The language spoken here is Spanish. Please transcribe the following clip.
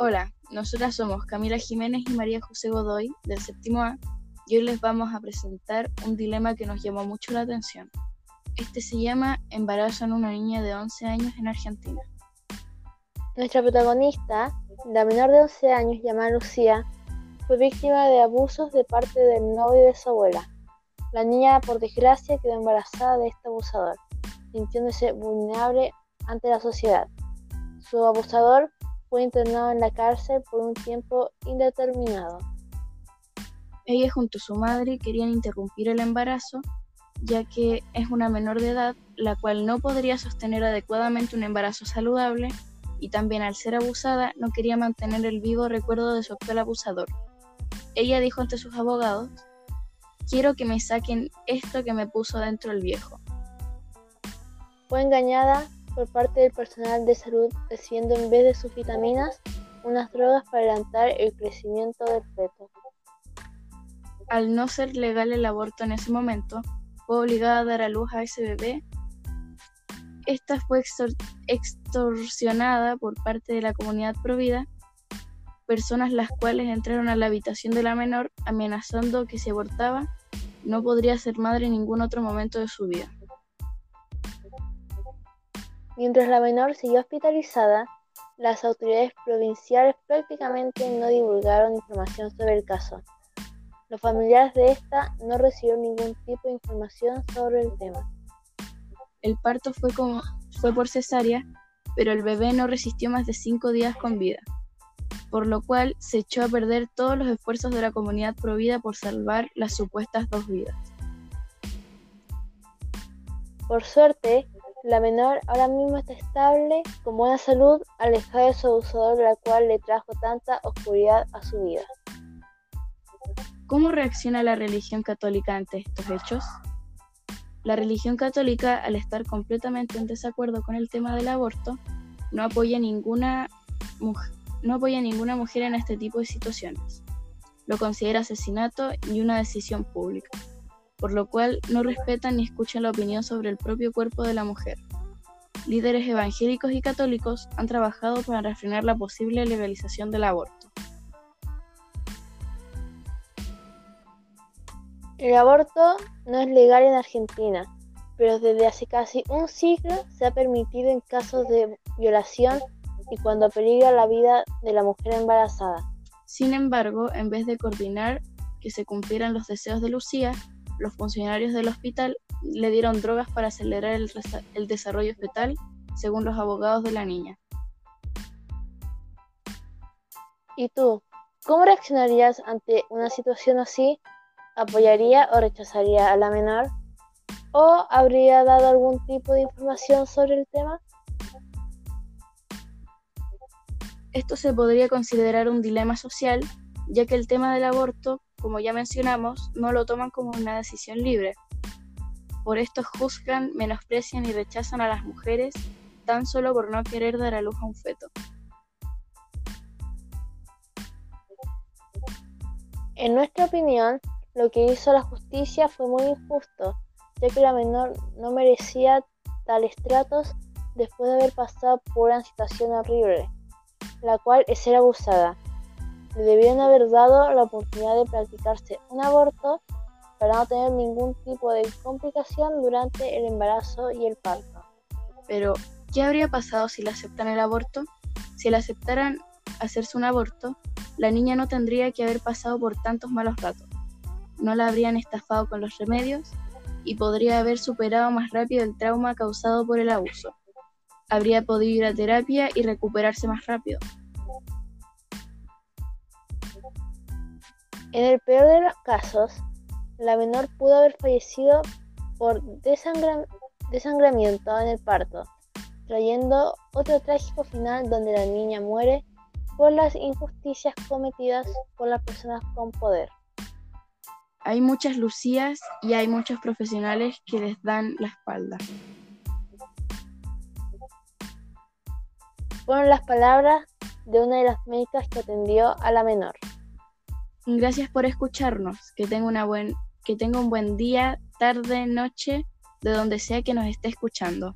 Hola, nosotras somos Camila Jiménez y María José Godoy del séptimo A y hoy les vamos a presentar un dilema que nos llamó mucho la atención. Este se llama Embarazo en una niña de 11 años en Argentina. Nuestra protagonista, la menor de 11 años llamada Lucía, fue víctima de abusos de parte del novio de su abuela. La niña, por desgracia, quedó embarazada de este abusador, sintiéndose vulnerable ante la sociedad. Su abusador fue internado en la cárcel por un tiempo indeterminado. Ella junto a su madre querían interrumpir el embarazo, ya que es una menor de edad, la cual no podría sostener adecuadamente un embarazo saludable, y también al ser abusada no quería mantener el vivo recuerdo de su actual abusador. Ella dijo ante sus abogados, quiero que me saquen esto que me puso dentro el viejo. Fue engañada por parte del personal de salud recibiendo en vez de sus vitaminas unas drogas para adelantar el crecimiento del feto. Al no ser legal el aborto en ese momento, fue obligada a dar a luz a ese bebé. Esta fue extorsionada por parte de la comunidad provida, personas las cuales entraron a la habitación de la menor amenazando que si abortaba no podría ser madre en ningún otro momento de su vida. Mientras la menor siguió hospitalizada, las autoridades provinciales prácticamente no divulgaron información sobre el caso. Los familiares de esta no recibieron ningún tipo de información sobre el tema. El parto fue, como, fue por cesárea, pero el bebé no resistió más de cinco días con vida, por lo cual se echó a perder todos los esfuerzos de la comunidad provida por salvar las supuestas dos vidas. Por suerte, la menor ahora mismo está estable, con buena salud, alejada de su abusador, la cual le trajo tanta oscuridad a su vida. ¿Cómo reacciona la religión católica ante estos hechos? La religión católica, al estar completamente en desacuerdo con el tema del aborto, no apoya ninguna, no apoya ninguna mujer en este tipo de situaciones. Lo considera asesinato y una decisión pública por lo cual no respetan ni escuchan la opinión sobre el propio cuerpo de la mujer. Líderes evangélicos y católicos han trabajado para refrenar la posible legalización del aborto. El aborto no es legal en Argentina, pero desde hace casi un siglo se ha permitido en casos de violación y cuando peligra la vida de la mujer embarazada. Sin embargo, en vez de coordinar que se cumplieran los deseos de Lucía, los funcionarios del hospital le dieron drogas para acelerar el, desarrollo fetal, según los abogados de la niña. ¿Y tú? ¿Cómo reaccionarías ante una situación así? ¿Apoyaría o rechazaría a la menor? ¿O habría dado algún tipo de información sobre el tema? Esto se podría considerar un dilema social, ya que el tema del aborto como ya mencionamos, no lo toman como una decisión libre. Por esto juzgan, menosprecian y rechazan a las mujeres tan solo por no querer dar a luz a un feto. En nuestra opinión, lo que hizo la justicia fue muy injusto, ya que la menor no merecía tales tratos después de haber pasado por una situación horrible, la cual es ser abusada, le debieron haber dado la oportunidad de practicarse un aborto para no tener ningún tipo de complicación durante el embarazo y el parto. Pero, ¿qué habría pasado si le aceptan el aborto? Si le aceptaran hacerse un aborto, la niña no tendría que haber pasado por tantos malos ratos. No la habrían estafado con los remedios y podría haber superado más rápido el trauma causado por el abuso. Habría podido ir a terapia y recuperarse más rápido. En el peor de los casos, la menor pudo haber fallecido por desangramiento en el parto, trayendo otro trágico final donde la niña muere por las injusticias cometidas por las personas con poder. Hay muchas Lucías y hay muchos profesionales que les dan la espalda. Fueron las palabras de una de las médicas que atendió a la menor. Gracias por escucharnos. Que tenga, una buen, que tenga un buen día, tarde, noche, de donde sea que nos esté escuchando.